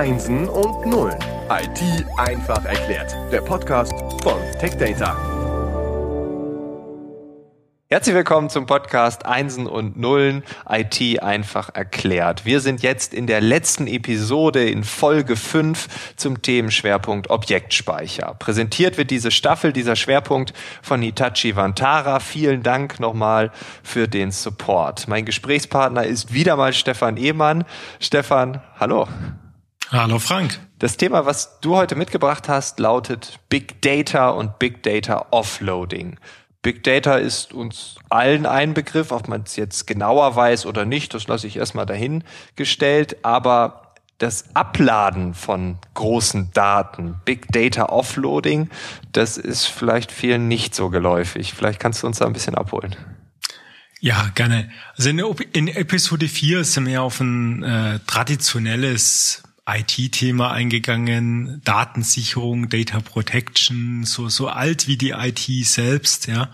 Einsen und Nullen. IT einfach erklärt. Der Podcast von TechData. Herzlich willkommen zum Podcast Einsen und Nullen IT einfach erklärt. Wir sind jetzt in der letzten Episode in Folge 5 zum Themenschwerpunkt Objektspeicher. Präsentiert wird diese Staffel, dieser Schwerpunkt von Hitachi Vantara. Vielen Dank nochmal für den Support. Mein Gesprächspartner ist wieder mal Stefan Ehmann. Stefan, hallo. Hallo Frank. Das Thema, was du heute mitgebracht hast, lautet Big Data und Big Data Offloading. Big Data ist uns allen ein Begriff, ob man es jetzt genauer weiß oder nicht, das lasse ich erstmal dahingestellt, aber das Abladen von großen Daten, Big Data Offloading, das ist vielleicht vielen nicht so geläufig. Vielleicht kannst du uns da ein bisschen abholen. Ja, gerne. Also in, in Episode 4 sind wir auf ein äh, traditionelles IT-Thema eingegangen, Datensicherung, Data Protection, so, so alt wie die IT selbst, ja.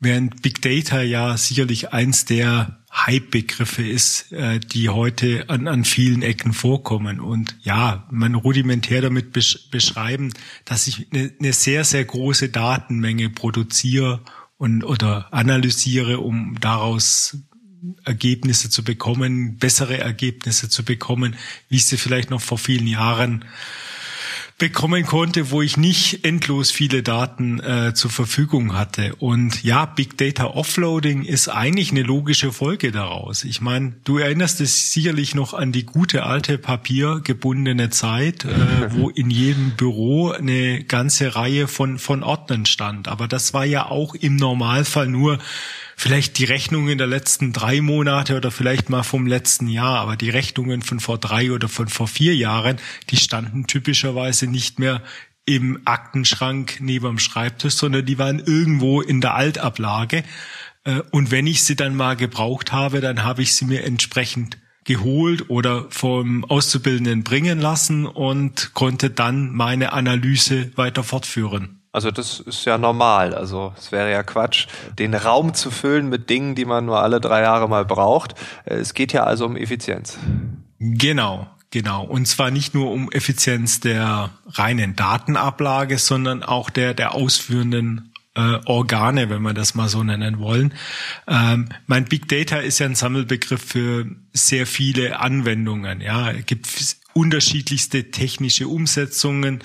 Während Big Data ja sicherlich eins der Hype-Begriffe ist, äh, die heute an, an vielen Ecken vorkommen. Und ja, man rudimentär damit besch beschreiben, dass ich eine, eine sehr, sehr große Datenmenge produziere und oder analysiere, um daraus Ergebnisse zu bekommen, bessere Ergebnisse zu bekommen, wie ich sie vielleicht noch vor vielen Jahren bekommen konnte, wo ich nicht endlos viele Daten äh, zur Verfügung hatte. Und ja, Big Data Offloading ist eigentlich eine logische Folge daraus. Ich meine, du erinnerst dich sicherlich noch an die gute alte papiergebundene Zeit, äh, wo in jedem Büro eine ganze Reihe von, von Ordnern stand. Aber das war ja auch im Normalfall nur vielleicht die Rechnungen der letzten drei Monate oder vielleicht mal vom letzten Jahr, aber die Rechnungen von vor drei oder von vor vier Jahren, die standen typischerweise nicht mehr im Aktenschrank neben dem Schreibtisch, sondern die waren irgendwo in der Altablage. Äh, und wenn ich sie dann mal gebraucht habe, dann habe ich sie mir entsprechend geholt oder vom Auszubildenden bringen lassen und konnte dann meine Analyse weiter fortführen. Also das ist ja normal. Also es wäre ja Quatsch, den Raum zu füllen mit Dingen, die man nur alle drei Jahre mal braucht. Es geht ja also um Effizienz. Genau, genau. Und zwar nicht nur um Effizienz der reinen Datenablage, sondern auch der der ausführenden äh, Organe, wenn wir das mal so nennen wollen. Ähm, mein Big Data ist ja ein Sammelbegriff für sehr viele Anwendungen. Ja, es gibt unterschiedlichste technische Umsetzungen,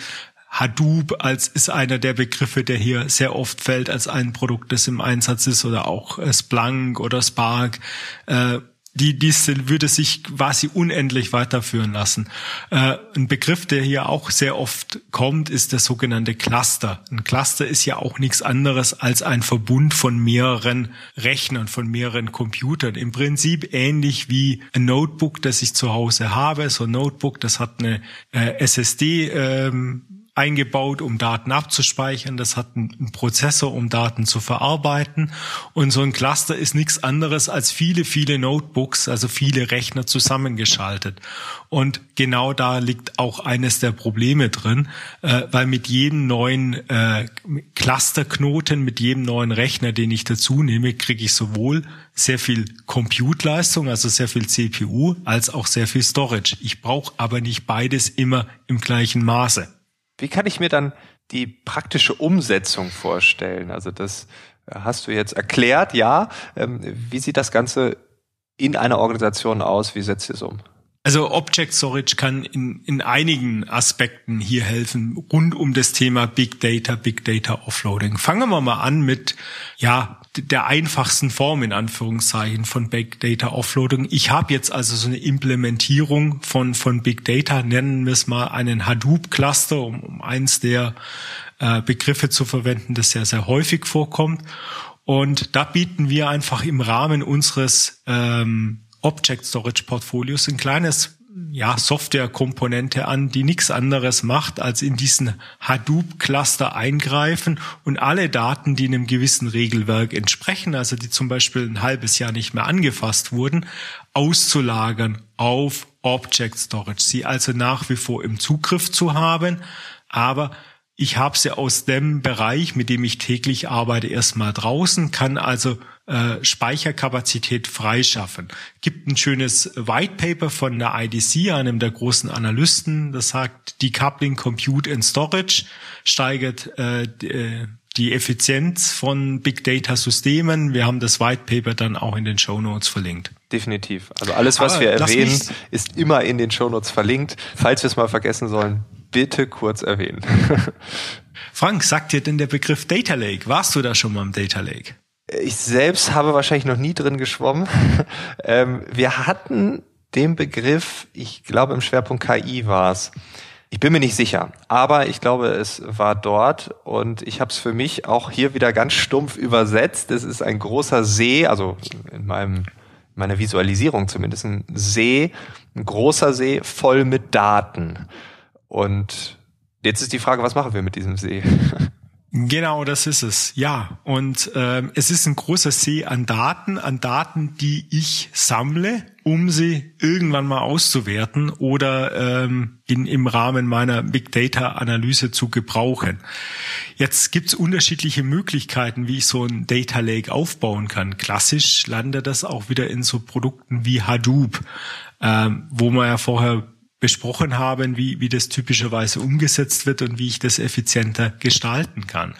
Hadoop als ist einer der Begriffe, der hier sehr oft fällt als ein Produkt, das im Einsatz ist oder auch äh, Splunk oder Spark. Äh, die diese würde sich quasi unendlich weiterführen lassen. Äh, ein Begriff, der hier auch sehr oft kommt, ist der sogenannte Cluster. Ein Cluster ist ja auch nichts anderes als ein Verbund von mehreren Rechnern, von mehreren Computern. Im Prinzip ähnlich wie ein Notebook, das ich zu Hause habe. So ein Notebook, das hat eine äh, SSD. Ähm, eingebaut, um Daten abzuspeichern. Das hat einen Prozessor, um Daten zu verarbeiten. Und so ein Cluster ist nichts anderes als viele, viele Notebooks, also viele Rechner zusammengeschaltet. Und genau da liegt auch eines der Probleme drin, äh, weil mit jedem neuen äh, Clusterknoten, mit jedem neuen Rechner, den ich dazu nehme, kriege ich sowohl sehr viel Compute-Leistung, also sehr viel CPU, als auch sehr viel Storage. Ich brauche aber nicht beides immer im gleichen Maße. Wie kann ich mir dann die praktische Umsetzung vorstellen? Also das äh, hast du jetzt erklärt, ja. Ähm, wie sieht das Ganze in einer Organisation aus? Wie setzt ihr es um? Also Object Storage kann in, in einigen Aspekten hier helfen, rund um das Thema Big Data, Big Data Offloading. Fangen wir mal an mit, ja, der einfachsten Form in Anführungszeichen von Big Data Offloading. Ich habe jetzt also so eine Implementierung von, von Big Data, nennen wir es mal einen Hadoop Cluster, um, um eins der äh, Begriffe zu verwenden, das sehr, sehr häufig vorkommt. Und da bieten wir einfach im Rahmen unseres ähm, Object Storage Portfolios ein kleines ja, Softwarekomponente an, die nichts anderes macht, als in diesen Hadoop-Cluster eingreifen und alle Daten, die einem gewissen Regelwerk entsprechen, also die zum Beispiel ein halbes Jahr nicht mehr angefasst wurden, auszulagern auf Object Storage. Sie also nach wie vor im Zugriff zu haben, aber ich habe sie aus dem Bereich, mit dem ich täglich arbeite, erstmal draußen, kann also äh, Speicherkapazität freischaffen. Gibt ein schönes White Paper von der IDC, einem der großen Analysten, das sagt, Decoupling Compute and Storage steigert äh, äh die Effizienz von Big Data Systemen. Wir haben das White Paper dann auch in den Show Notes verlinkt. Definitiv. Also alles, was Aber wir erwähnen, ist immer in den Show Notes verlinkt. Falls wir es mal vergessen sollen, bitte kurz erwähnen. Frank, sagt dir denn der Begriff Data Lake? Warst du da schon mal im Data Lake? Ich selbst habe wahrscheinlich noch nie drin geschwommen. ähm, wir hatten den Begriff, ich glaube im Schwerpunkt KI war es. Ich bin mir nicht sicher, aber ich glaube, es war dort und ich habe es für mich auch hier wieder ganz stumpf übersetzt. Es ist ein großer See, also in meinem meiner Visualisierung zumindest ein See, ein großer See voll mit Daten. Und jetzt ist die Frage, was machen wir mit diesem See? Genau, das ist es. Ja, und ähm, es ist ein großer See an Daten, an Daten, die ich sammle, um sie irgendwann mal auszuwerten oder ähm, in, im Rahmen meiner Big Data Analyse zu gebrauchen. Jetzt gibt's unterschiedliche Möglichkeiten, wie ich so ein Data Lake aufbauen kann. Klassisch landet das auch wieder in so Produkten wie Hadoop, ähm, wo man ja vorher besprochen haben, wie, wie das typischerweise umgesetzt wird und wie ich das effizienter gestalten kann.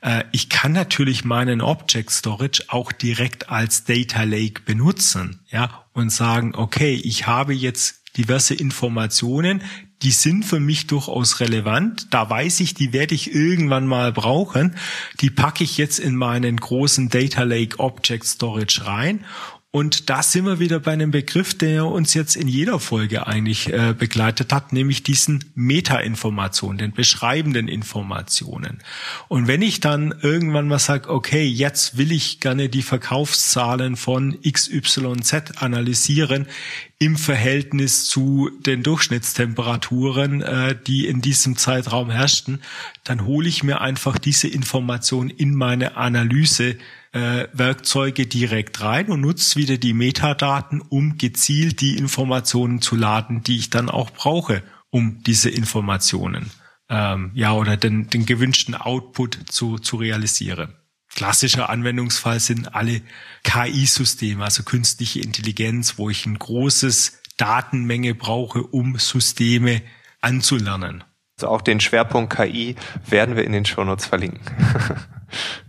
Äh, ich kann natürlich meinen Object Storage auch direkt als Data Lake benutzen, ja, und sagen, okay, ich habe jetzt diverse Informationen, die sind für mich durchaus relevant. Da weiß ich, die werde ich irgendwann mal brauchen. Die packe ich jetzt in meinen großen Data Lake Object Storage rein und da sind wir wieder bei einem Begriff, der uns jetzt in jeder Folge eigentlich äh, begleitet hat, nämlich diesen Meta-Informationen, den beschreibenden Informationen. Und wenn ich dann irgendwann mal sage, okay, jetzt will ich gerne die Verkaufszahlen von XYZ analysieren im Verhältnis zu den Durchschnittstemperaturen, äh, die in diesem Zeitraum herrschten, dann hole ich mir einfach diese Information in meine Analyse äh, Werkzeuge direkt rein und nutzt wieder die Metadaten, um gezielt die Informationen zu laden, die ich dann auch brauche, um diese Informationen ähm, ja oder den, den gewünschten Output zu, zu realisieren. Klassischer Anwendungsfall sind alle KI-Systeme, also künstliche Intelligenz, wo ich ein großes Datenmenge brauche, um Systeme anzulernen. Also auch den Schwerpunkt KI werden wir in den Shownotes verlinken.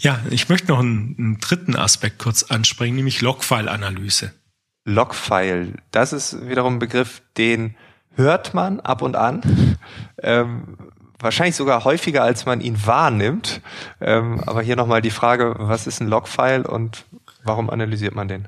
Ja, ich möchte noch einen, einen dritten Aspekt kurz ansprechen, nämlich Logfile-Analyse. Logfile, das ist wiederum ein Begriff, den hört man ab und an. Ähm, wahrscheinlich sogar häufiger, als man ihn wahrnimmt. Ähm, aber hier nochmal die Frage, was ist ein Logfile und warum analysiert man den?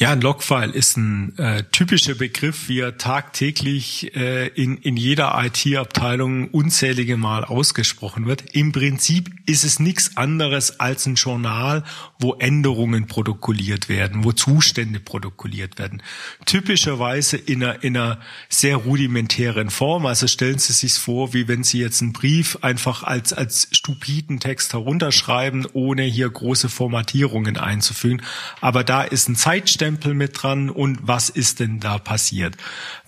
Ja, ein Logfile ist ein äh, typischer Begriff, wie er tagtäglich äh, in, in jeder IT-Abteilung unzählige Mal ausgesprochen wird. Im Prinzip ist es nichts anderes als ein Journal, wo Änderungen protokolliert werden, wo Zustände protokolliert werden. Typischerweise in einer, in einer sehr rudimentären Form. Also stellen Sie sich vor, wie wenn Sie jetzt einen Brief einfach als, als stupiden Text herunterschreiben, ohne hier große Formatierungen einzufügen. Aber da ist ein Zeitstempel Stempel mit dran und was ist denn da passiert?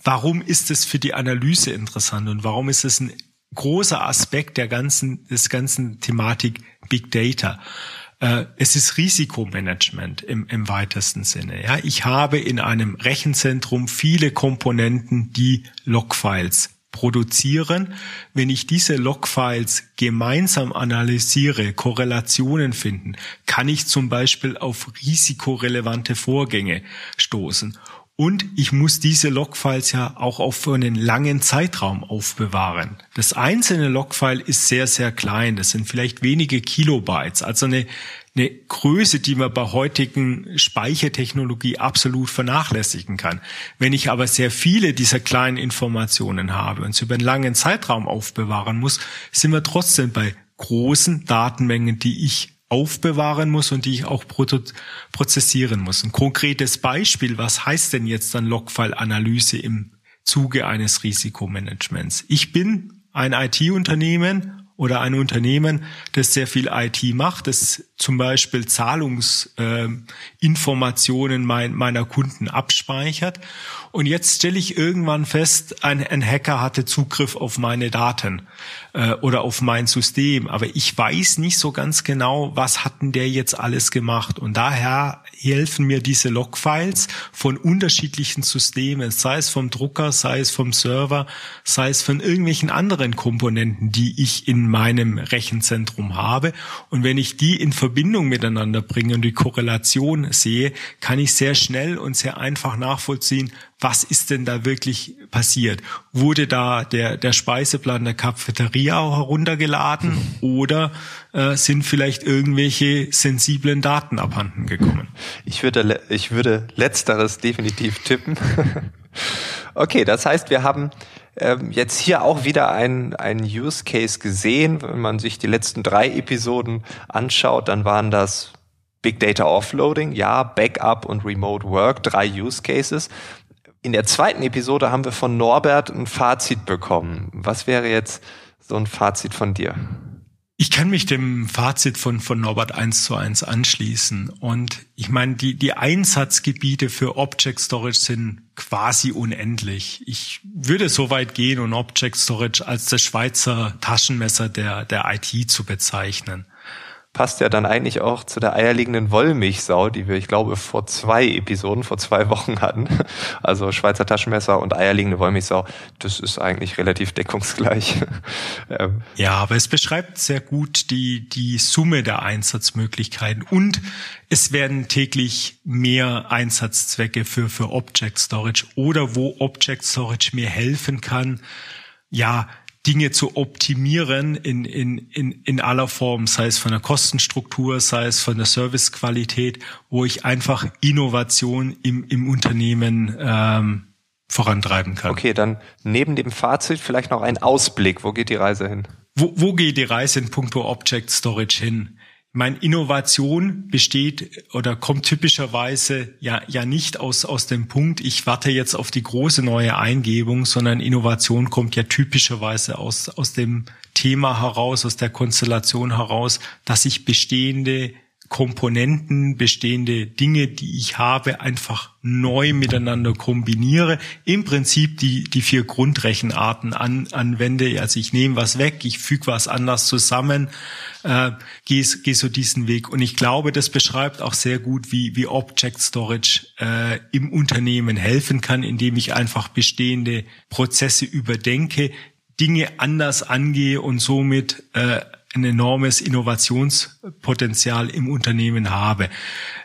Warum ist es für die Analyse interessant und warum ist es ein großer Aspekt der ganzen, des ganzen Thematik Big Data? Äh, es ist Risikomanagement im, im weitesten Sinne. Ja, ich habe in einem Rechenzentrum viele Komponenten, die Logfiles produzieren. Wenn ich diese Logfiles gemeinsam analysiere, Korrelationen finden, kann ich zum Beispiel auf risikorelevante Vorgänge stoßen. Und ich muss diese Logfiles ja auch auf einen langen Zeitraum aufbewahren. Das einzelne Logfile ist sehr, sehr klein. Das sind vielleicht wenige Kilobytes. Also eine eine Größe, die man bei heutigen Speichertechnologie absolut vernachlässigen kann. Wenn ich aber sehr viele dieser kleinen Informationen habe und sie über einen langen Zeitraum aufbewahren muss, sind wir trotzdem bei großen Datenmengen, die ich aufbewahren muss und die ich auch prozessieren muss. Ein konkretes Beispiel, was heißt denn jetzt dann Logfile-Analyse im Zuge eines Risikomanagements? Ich bin ein IT-Unternehmen oder ein Unternehmen, das sehr viel IT macht, das zum Beispiel Zahlungsinformationen äh, mein, meiner Kunden abspeichert. Und jetzt stelle ich irgendwann fest, ein, ein Hacker hatte Zugriff auf meine Daten äh, oder auf mein System, aber ich weiß nicht so ganz genau, was hatten der jetzt alles gemacht. Und daher helfen mir diese Logfiles von unterschiedlichen Systemen, sei es vom Drucker, sei es vom Server, sei es von irgendwelchen anderen Komponenten, die ich in meinem Rechenzentrum habe. Und wenn ich die in Verbindung miteinander bringe und die Korrelation sehe, kann ich sehr schnell und sehr einfach nachvollziehen, was ist denn da wirklich passiert? Wurde da der, der Speiseplan der Cafeteria heruntergeladen oder äh, sind vielleicht irgendwelche sensiblen Daten abhanden gekommen? Ich würde, ich würde letzteres definitiv tippen. okay, das heißt, wir haben ähm, jetzt hier auch wieder ein, ein Use Case gesehen. Wenn man sich die letzten drei Episoden anschaut, dann waren das Big Data Offloading, ja, Backup und Remote Work, drei Use Cases. In der zweiten Episode haben wir von Norbert ein Fazit bekommen. Was wäre jetzt so ein Fazit von dir? Ich kann mich dem Fazit von, von Norbert eins zu eins anschließen. Und ich meine, die, die Einsatzgebiete für Object Storage sind quasi unendlich. Ich würde so weit gehen und Object Storage als das Schweizer Taschenmesser der, der IT zu bezeichnen passt ja dann eigentlich auch zu der eierlegenden Wollmilchsau, die wir, ich glaube, vor zwei Episoden, vor zwei Wochen hatten. Also Schweizer Taschenmesser und eierlegende Wollmilchsau, das ist eigentlich relativ deckungsgleich. Ähm, ja, aber es beschreibt sehr gut die, die Summe der Einsatzmöglichkeiten und es werden täglich mehr Einsatzzwecke für, für Object Storage oder wo Object Storage mir helfen kann, ja, Dinge zu optimieren in, in, in, in aller Form, sei es von der Kostenstruktur, sei es von der Servicequalität, wo ich einfach Innovation im, im Unternehmen ähm, vorantreiben kann. Okay, dann neben dem Fazit vielleicht noch ein Ausblick. Wo geht die Reise hin? Wo, wo geht die Reise in puncto Object Storage hin? Meine Innovation besteht oder kommt typischerweise ja, ja nicht aus, aus dem Punkt, ich warte jetzt auf die große neue Eingebung, sondern Innovation kommt ja typischerweise aus, aus dem Thema heraus, aus der Konstellation heraus, dass ich bestehende Komponenten, bestehende Dinge, die ich habe, einfach neu miteinander kombiniere. Im Prinzip die, die vier Grundrechenarten an, anwende. Also ich nehme was weg, ich füge was anders zusammen, äh, gehe geh so diesen Weg. Und ich glaube, das beschreibt auch sehr gut, wie, wie Object Storage äh, im Unternehmen helfen kann, indem ich einfach bestehende Prozesse überdenke, Dinge anders angehe und somit äh, ein enormes Innovationspotenzial im Unternehmen habe.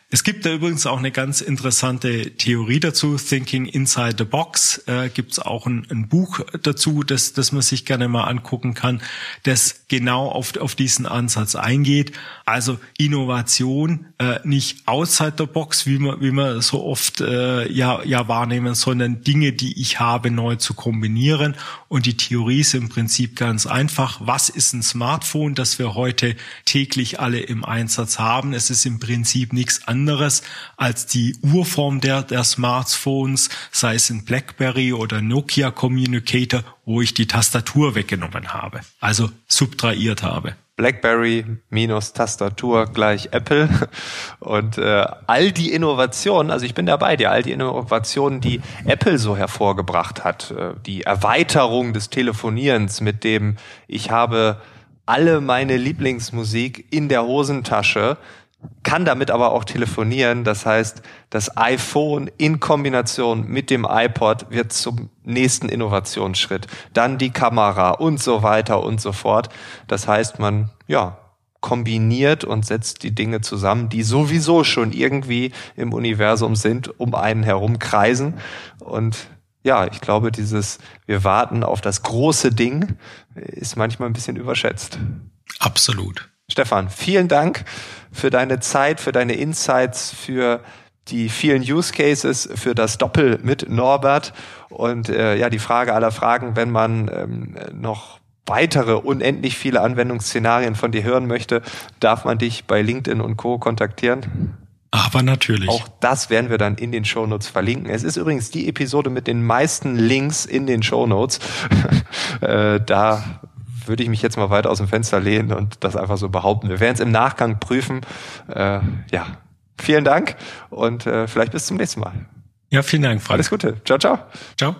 Es gibt da übrigens auch eine ganz interessante Theorie dazu, Thinking Inside the Box. Äh, gibt es auch ein, ein, Buch dazu, das, das man sich gerne mal angucken kann, das genau auf, auf diesen Ansatz eingeht. Also Innovation äh, nicht outside the box, wie man, wie man so oft äh, ja, ja wahrnehmen, sondern Dinge, die ich habe, neu zu kombinieren. Und die Theorie ist im Prinzip ganz einfach. Was ist ein Smartphone, das wir heute täglich alle im Einsatz haben? Es ist im Prinzip nichts anderes anderes als die Urform der, der Smartphones, sei es ein BlackBerry oder Nokia Communicator, wo ich die Tastatur weggenommen habe, also subtrahiert habe. BlackBerry minus Tastatur gleich Apple und äh, all die Innovationen, also ich bin dabei dir, all die Innovationen, die Apple so hervorgebracht hat, äh, die Erweiterung des Telefonierens mit dem ich habe alle meine Lieblingsmusik in der Hosentasche, kann damit aber auch telefonieren. Das heißt, das iPhone in Kombination mit dem iPod wird zum nächsten Innovationsschritt. Dann die Kamera und so weiter und so fort. Das heißt, man, ja, kombiniert und setzt die Dinge zusammen, die sowieso schon irgendwie im Universum sind, um einen herum kreisen. Und ja, ich glaube, dieses, wir warten auf das große Ding, ist manchmal ein bisschen überschätzt. Absolut. Stefan, vielen Dank für deine Zeit, für deine Insights, für die vielen Use Cases, für das Doppel mit Norbert und äh, ja, die Frage aller Fragen, wenn man ähm, noch weitere unendlich viele Anwendungsszenarien von dir hören möchte, darf man dich bei LinkedIn und Co. kontaktieren? Aber natürlich. Auch das werden wir dann in den Shownotes verlinken. Es ist übrigens die Episode mit den meisten Links in den Shownotes. äh, da würde ich mich jetzt mal weiter aus dem Fenster lehnen und das einfach so behaupten. Wir werden es im Nachgang prüfen. Äh, ja, vielen Dank und äh, vielleicht bis zum nächsten Mal. Ja, vielen Dank, Frank. Alles Gute. Ciao, ciao. Ciao.